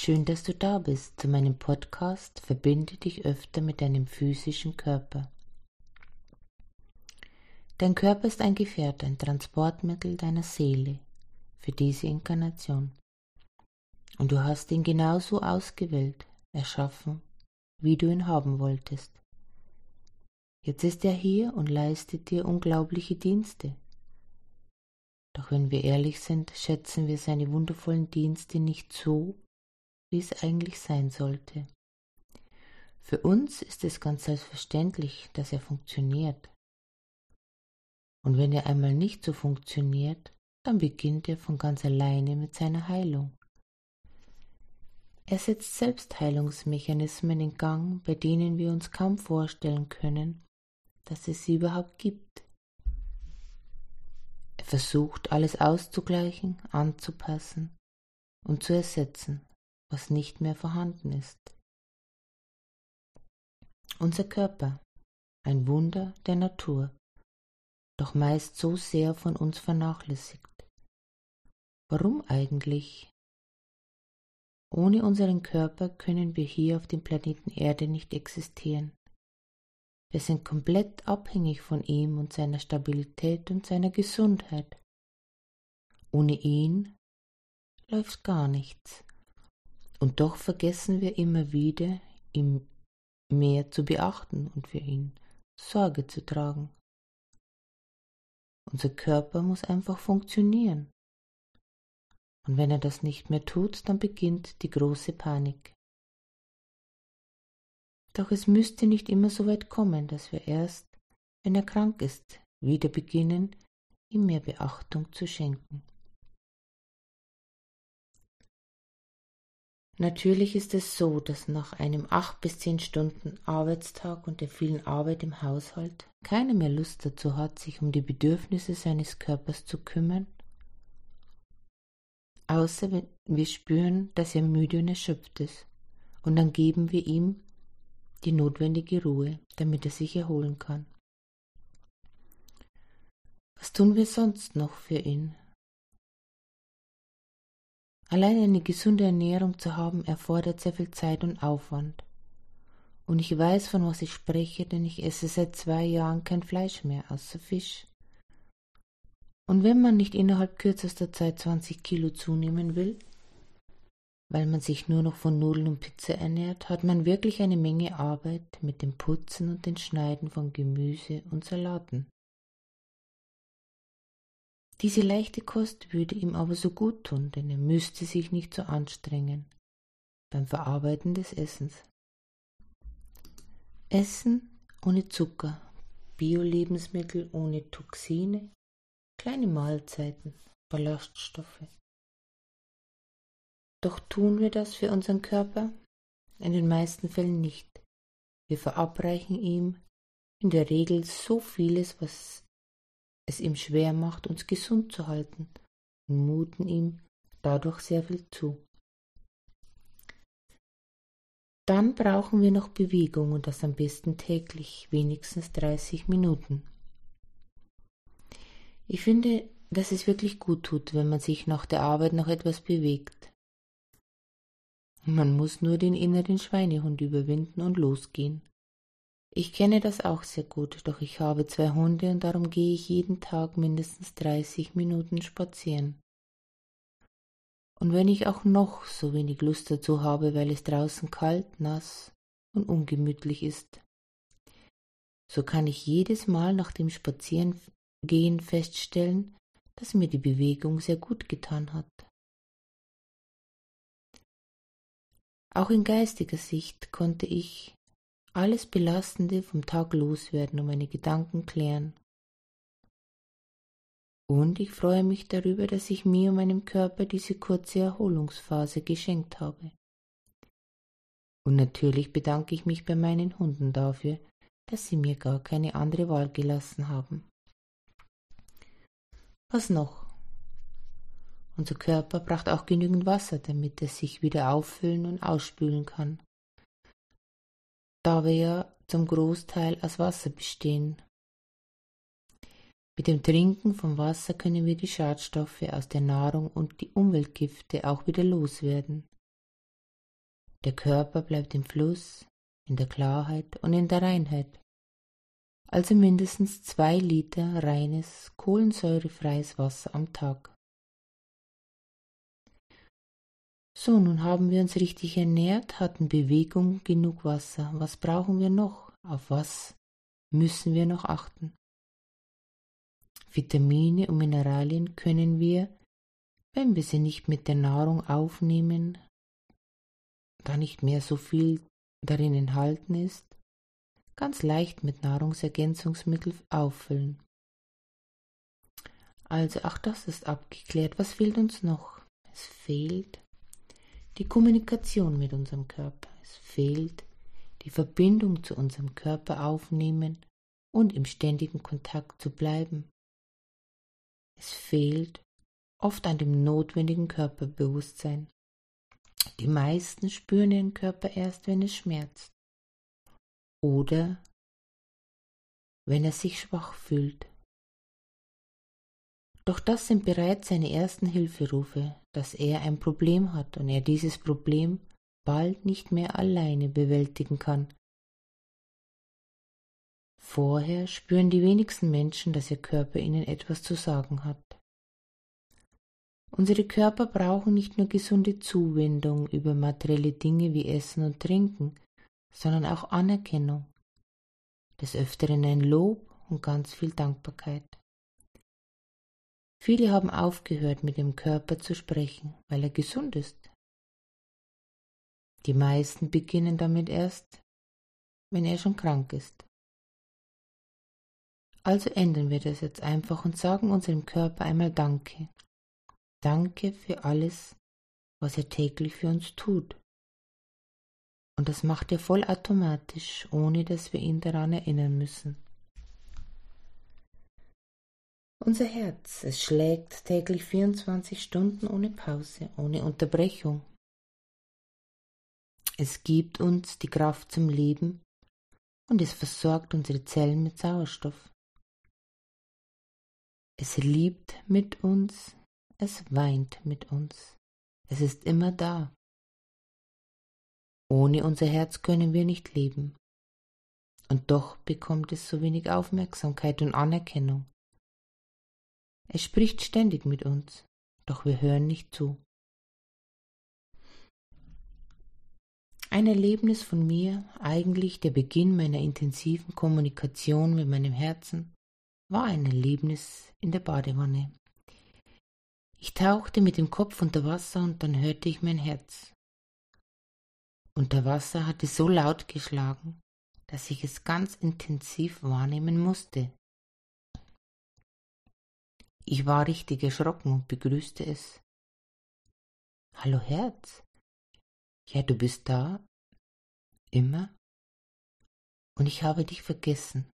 Schön, dass du da bist zu meinem Podcast Verbinde dich öfter mit deinem physischen Körper. Dein Körper ist ein Gefährt, ein Transportmittel deiner Seele für diese Inkarnation. Und du hast ihn genauso ausgewählt, erschaffen, wie du ihn haben wolltest. Jetzt ist er hier und leistet dir unglaubliche Dienste. Doch wenn wir ehrlich sind, schätzen wir seine wundervollen Dienste nicht so, wie es eigentlich sein sollte. Für uns ist es ganz selbstverständlich, dass er funktioniert. Und wenn er einmal nicht so funktioniert, dann beginnt er von ganz alleine mit seiner Heilung. Er setzt Selbstheilungsmechanismen in Gang, bei denen wir uns kaum vorstellen können, dass es sie überhaupt gibt. Er versucht alles auszugleichen, anzupassen und zu ersetzen, was nicht mehr vorhanden ist. Unser Körper, ein Wunder der Natur, doch meist so sehr von uns vernachlässigt. Warum eigentlich? Ohne unseren Körper können wir hier auf dem Planeten Erde nicht existieren. Wir sind komplett abhängig von ihm und seiner Stabilität und seiner Gesundheit. Ohne ihn läuft gar nichts. Und doch vergessen wir immer wieder, ihm mehr zu beachten und für ihn Sorge zu tragen. Unser Körper muss einfach funktionieren. Und wenn er das nicht mehr tut, dann beginnt die große Panik. Doch es müsste nicht immer so weit kommen, dass wir erst, wenn er krank ist, wieder beginnen, ihm mehr Beachtung zu schenken. Natürlich ist es so, dass nach einem acht bis zehn Stunden Arbeitstag und der vielen Arbeit im Haushalt keiner mehr Lust dazu hat, sich um die Bedürfnisse seines Körpers zu kümmern, außer wenn wir spüren, dass er müde und erschöpft ist, und dann geben wir ihm die notwendige Ruhe, damit er sich erholen kann. Was tun wir sonst noch für ihn? Allein eine gesunde Ernährung zu haben, erfordert sehr viel Zeit und Aufwand. Und ich weiß, von was ich spreche, denn ich esse seit zwei Jahren kein Fleisch mehr, außer Fisch. Und wenn man nicht innerhalb kürzester Zeit 20 Kilo zunehmen will, weil man sich nur noch von Nudeln und Pizza ernährt, hat man wirklich eine Menge Arbeit mit dem Putzen und den Schneiden von Gemüse und Salaten. Diese leichte Kost würde ihm aber so gut tun, denn er müsste sich nicht so anstrengen beim Verarbeiten des Essens. Essen ohne Zucker, Bio-Lebensmittel ohne Toxine, kleine Mahlzeiten, Ballaststoffe. Doch tun wir das für unseren Körper? In den meisten Fällen nicht. Wir verabreichen ihm in der Regel so vieles, was es ihm schwer macht, uns gesund zu halten und muten ihm dadurch sehr viel zu. Dann brauchen wir noch Bewegung und das am besten täglich, wenigstens 30 Minuten. Ich finde, dass es wirklich gut tut, wenn man sich nach der Arbeit noch etwas bewegt. Man muss nur den inneren Schweinehund überwinden und losgehen. Ich kenne das auch sehr gut, doch ich habe zwei Hunde und darum gehe ich jeden Tag mindestens 30 Minuten spazieren. Und wenn ich auch noch so wenig Lust dazu habe, weil es draußen kalt, nass und ungemütlich ist, so kann ich jedes Mal nach dem Spazierengehen feststellen, dass mir die Bewegung sehr gut getan hat. Auch in geistiger Sicht konnte ich alles Belastende vom Tag loswerden und meine Gedanken klären. Und ich freue mich darüber, dass ich mir und meinem Körper diese kurze Erholungsphase geschenkt habe. Und natürlich bedanke ich mich bei meinen Hunden dafür, dass sie mir gar keine andere Wahl gelassen haben. Was noch? Unser Körper braucht auch genügend Wasser, damit er sich wieder auffüllen und ausspülen kann da wir ja zum Großteil aus Wasser bestehen. Mit dem Trinken von Wasser können wir die Schadstoffe aus der Nahrung und die Umweltgifte auch wieder loswerden. Der Körper bleibt im Fluss, in der Klarheit und in der Reinheit. Also mindestens zwei Liter reines, kohlensäurefreies Wasser am Tag. So, nun haben wir uns richtig ernährt, hatten Bewegung, genug Wasser. Was brauchen wir noch? Auf was müssen wir noch achten? Vitamine und Mineralien können wir, wenn wir sie nicht mit der Nahrung aufnehmen, da nicht mehr so viel darin enthalten ist, ganz leicht mit Nahrungsergänzungsmitteln auffüllen. Also auch das ist abgeklärt. Was fehlt uns noch? Es fehlt die Kommunikation mit unserem Körper. Es fehlt die Verbindung zu unserem Körper aufnehmen und im ständigen Kontakt zu bleiben. Es fehlt oft an dem notwendigen Körperbewusstsein. Die meisten spüren ihren Körper erst, wenn es schmerzt oder wenn er sich schwach fühlt. Doch das sind bereits seine ersten Hilferufe, dass er ein Problem hat und er dieses Problem bald nicht mehr alleine bewältigen kann. Vorher spüren die wenigsten Menschen, dass ihr Körper ihnen etwas zu sagen hat. Unsere Körper brauchen nicht nur gesunde Zuwendung über materielle Dinge wie Essen und Trinken, sondern auch Anerkennung, des Öfteren ein Lob und ganz viel Dankbarkeit. Viele haben aufgehört, mit dem Körper zu sprechen, weil er gesund ist. Die meisten beginnen damit erst, wenn er schon krank ist. Also ändern wir das jetzt einfach und sagen unserem Körper einmal Danke. Danke für alles, was er täglich für uns tut. Und das macht er vollautomatisch, ohne dass wir ihn daran erinnern müssen. Unser Herz, es schlägt täglich 24 Stunden ohne Pause, ohne Unterbrechung. Es gibt uns die Kraft zum Leben und es versorgt unsere Zellen mit Sauerstoff. Es liebt mit uns, es weint mit uns. Es ist immer da. Ohne unser Herz können wir nicht leben. Und doch bekommt es so wenig Aufmerksamkeit und Anerkennung. Es spricht ständig mit uns, doch wir hören nicht zu. Ein Erlebnis von mir, eigentlich der Beginn meiner intensiven Kommunikation mit meinem Herzen, war ein Erlebnis in der Badewanne. Ich tauchte mit dem Kopf unter Wasser und dann hörte ich mein Herz. Unter Wasser hatte so laut geschlagen, dass ich es ganz intensiv wahrnehmen musste. Ich war richtig erschrocken und begrüßte es. Hallo Herz. Ja, du bist da? Immer? Und ich habe dich vergessen,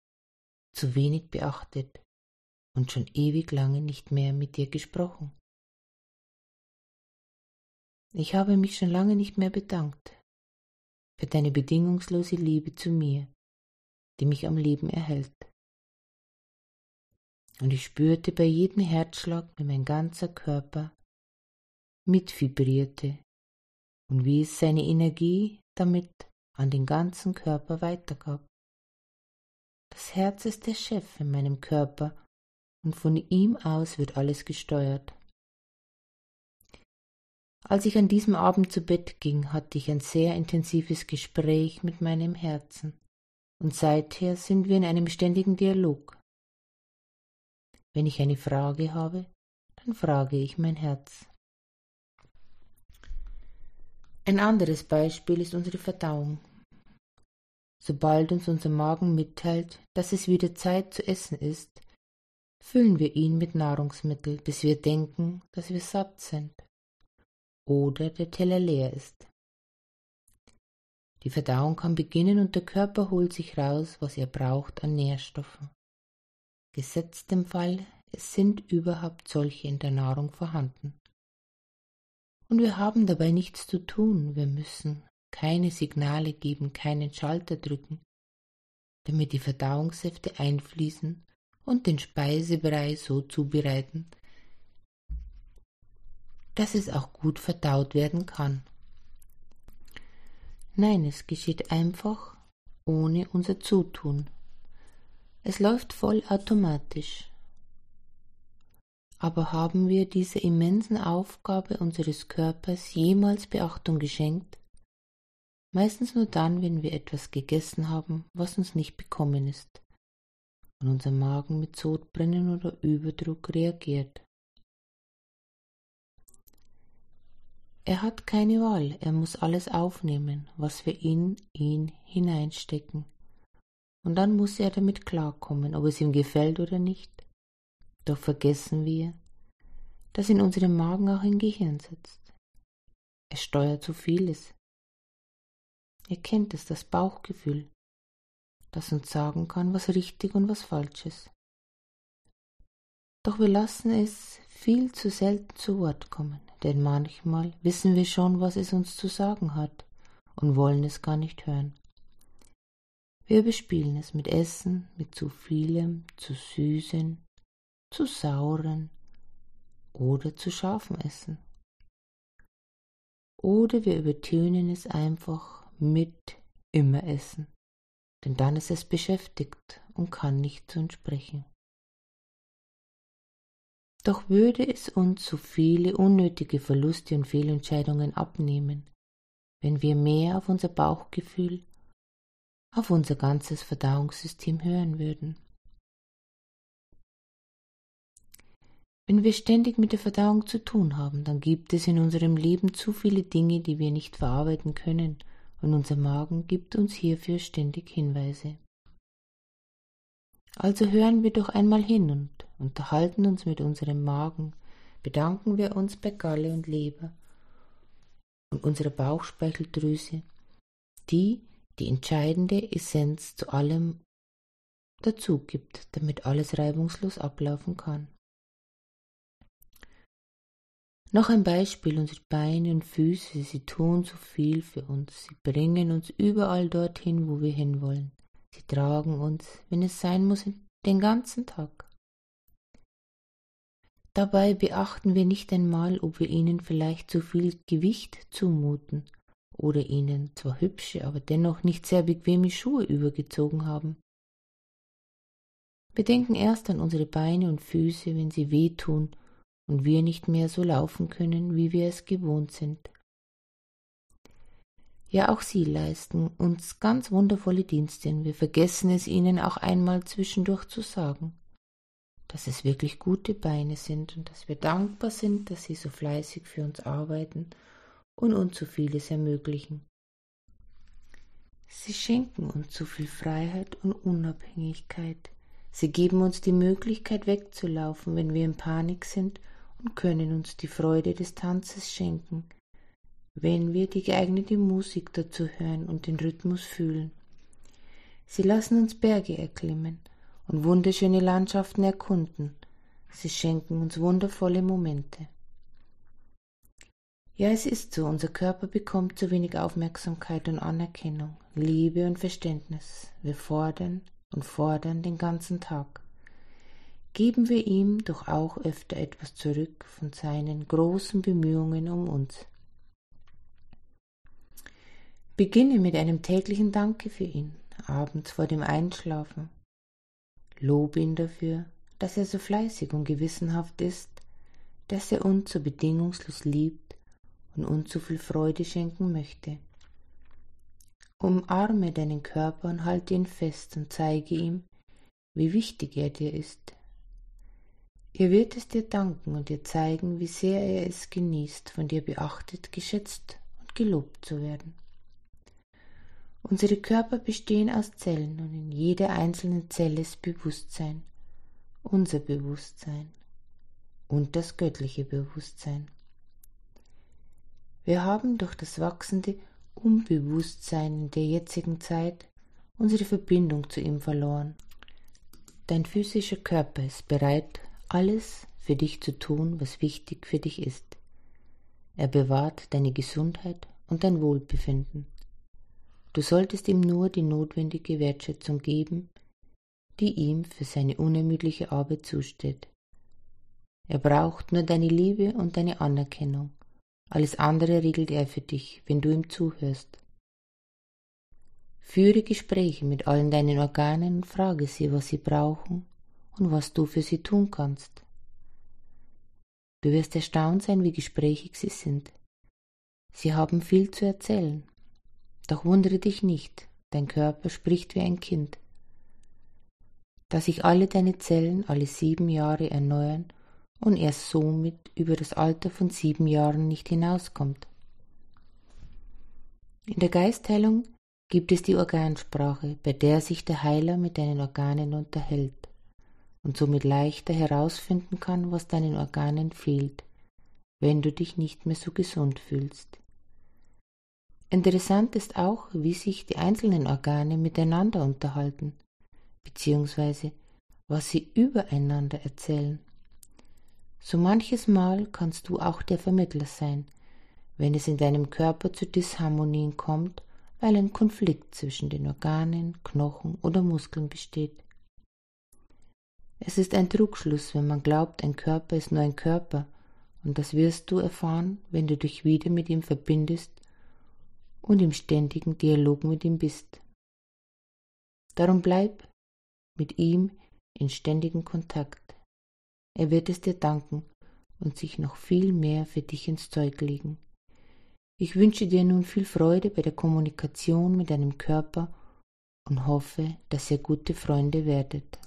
zu wenig beachtet und schon ewig lange nicht mehr mit dir gesprochen. Ich habe mich schon lange nicht mehr bedankt für deine bedingungslose Liebe zu mir, die mich am Leben erhält. Und ich spürte bei jedem Herzschlag, wie mein ganzer Körper mitvibrierte und wie es seine Energie damit an den ganzen Körper weitergab. Das Herz ist der Chef in meinem Körper und von ihm aus wird alles gesteuert. Als ich an diesem Abend zu Bett ging, hatte ich ein sehr intensives Gespräch mit meinem Herzen, und seither sind wir in einem ständigen Dialog. Wenn ich eine Frage habe, dann frage ich mein Herz. Ein anderes Beispiel ist unsere Verdauung. Sobald uns unser Magen mitteilt, dass es wieder Zeit zu essen ist, füllen wir ihn mit Nahrungsmitteln, bis wir denken, dass wir satt sind oder der Teller leer ist. Die Verdauung kann beginnen und der Körper holt sich raus, was er braucht an Nährstoffen. Gesetzt dem Fall, es sind überhaupt solche in der Nahrung vorhanden. Und wir haben dabei nichts zu tun, wir müssen keine Signale geben, keinen Schalter drücken, damit die Verdauungssäfte einfließen und den Speisebrei so zubereiten, dass es auch gut verdaut werden kann. Nein, es geschieht einfach ohne unser Zutun. Es läuft voll automatisch. Aber haben wir dieser immensen Aufgabe unseres Körpers jemals Beachtung geschenkt? Meistens nur dann, wenn wir etwas gegessen haben, was uns nicht bekommen ist und unser Magen mit Sodbrennen oder Überdruck reagiert. Er hat keine Wahl, er muss alles aufnehmen, was wir in ihn hineinstecken. Und dann muss er damit klarkommen, ob es ihm gefällt oder nicht. Doch vergessen wir, dass in unserem Magen auch ein Gehirn sitzt. Er steuert so vieles. Ihr kennt es, das Bauchgefühl, das uns sagen kann, was richtig und was falsch ist. Doch wir lassen es viel zu selten zu Wort kommen denn manchmal wissen wir schon, was es uns zu sagen hat und wollen es gar nicht hören. Wir bespielen es mit Essen, mit zu vielem, zu süßen, zu sauren oder zu scharfem Essen. Oder wir übertönen es einfach mit immer Essen, denn dann ist es beschäftigt und kann nicht zu uns sprechen. Doch würde es uns so viele unnötige Verluste und Fehlentscheidungen abnehmen, wenn wir mehr auf unser Bauchgefühl, auf unser ganzes Verdauungssystem hören würden. Wenn wir ständig mit der Verdauung zu tun haben, dann gibt es in unserem Leben zu viele Dinge, die wir nicht verarbeiten können, und unser Magen gibt uns hierfür ständig Hinweise. Also hören wir doch einmal hin und unterhalten uns mit unserem Magen, bedanken wir uns bei Galle und Leber und unserer Bauchspeicheldrüse, die die entscheidende Essenz zu allem dazu gibt, damit alles reibungslos ablaufen kann. Noch ein Beispiel, unsere Beine und Füße, sie tun so viel für uns, sie bringen uns überall dorthin, wo wir hinwollen. Sie tragen uns, wenn es sein muss, den ganzen Tag. Dabei beachten wir nicht einmal, ob wir ihnen vielleicht zu viel Gewicht zumuten oder ihnen zwar hübsche, aber dennoch nicht sehr bequeme Schuhe übergezogen haben. Wir denken erst an unsere Beine und Füße, wenn sie wehtun und wir nicht mehr so laufen können, wie wir es gewohnt sind. Ja, auch sie leisten uns ganz wundervolle Dienste, und wir vergessen es ihnen auch einmal zwischendurch zu sagen, dass es wirklich gute Beine sind und dass wir dankbar sind, dass sie so fleißig für uns arbeiten und uns so vieles ermöglichen. Sie schenken uns so viel Freiheit und Unabhängigkeit. Sie geben uns die Möglichkeit wegzulaufen, wenn wir in Panik sind und können uns die Freude des Tanzes schenken, wenn wir die geeignete Musik dazu hören und den Rhythmus fühlen. Sie lassen uns Berge erklimmen und wunderschöne Landschaften erkunden. Sie schenken uns wundervolle Momente. Ja, es ist so, unser Körper bekommt zu wenig Aufmerksamkeit und Anerkennung, Liebe und Verständnis. Wir fordern und fordern den ganzen Tag. Geben wir ihm doch auch öfter etwas zurück von seinen großen Bemühungen um uns. Beginne mit einem täglichen Danke für ihn, abends vor dem Einschlafen. Lob ihn dafür, dass er so fleißig und gewissenhaft ist, dass er uns so bedingungslos liebt uns so viel Freude schenken möchte. Umarme deinen Körper und halte ihn fest und zeige ihm, wie wichtig er dir ist. Er wird es dir danken und dir zeigen, wie sehr er es genießt, von dir beachtet, geschätzt und gelobt zu werden. Unsere Körper bestehen aus Zellen und in jeder einzelnen Zelle ist Bewusstsein, unser Bewusstsein und das göttliche Bewusstsein. Wir haben durch das wachsende Unbewusstsein in der jetzigen Zeit unsere Verbindung zu ihm verloren. Dein physischer Körper ist bereit, alles für dich zu tun, was wichtig für dich ist. Er bewahrt deine Gesundheit und dein Wohlbefinden. Du solltest ihm nur die notwendige Wertschätzung geben, die ihm für seine unermüdliche Arbeit zusteht. Er braucht nur deine Liebe und deine Anerkennung. Alles andere regelt er für dich, wenn du ihm zuhörst. Führe Gespräche mit allen deinen Organen und frage sie, was sie brauchen und was du für sie tun kannst. Du wirst erstaunt sein, wie gesprächig sie sind. Sie haben viel zu erzählen. Doch wundere dich nicht, dein Körper spricht wie ein Kind. Da sich alle deine Zellen alle sieben Jahre erneuern und er somit über das Alter von sieben Jahren nicht hinauskommt. In der Geistheilung gibt es die Organsprache, bei der sich der Heiler mit deinen Organen unterhält und somit leichter herausfinden kann, was deinen Organen fehlt, wenn du dich nicht mehr so gesund fühlst. Interessant ist auch, wie sich die einzelnen Organe miteinander unterhalten, beziehungsweise was sie übereinander erzählen. So manches Mal kannst du auch der Vermittler sein, wenn es in deinem Körper zu Disharmonien kommt, weil ein Konflikt zwischen den Organen, Knochen oder Muskeln besteht. Es ist ein Trugschluss, wenn man glaubt, ein Körper ist nur ein Körper, und das wirst du erfahren, wenn du dich wieder mit ihm verbindest und im ständigen Dialog mit ihm bist. Darum bleib mit ihm in ständigem Kontakt. Er wird es dir danken und sich noch viel mehr für dich ins Zeug legen. Ich wünsche dir nun viel Freude bei der Kommunikation mit deinem Körper und hoffe, dass ihr gute Freunde werdet.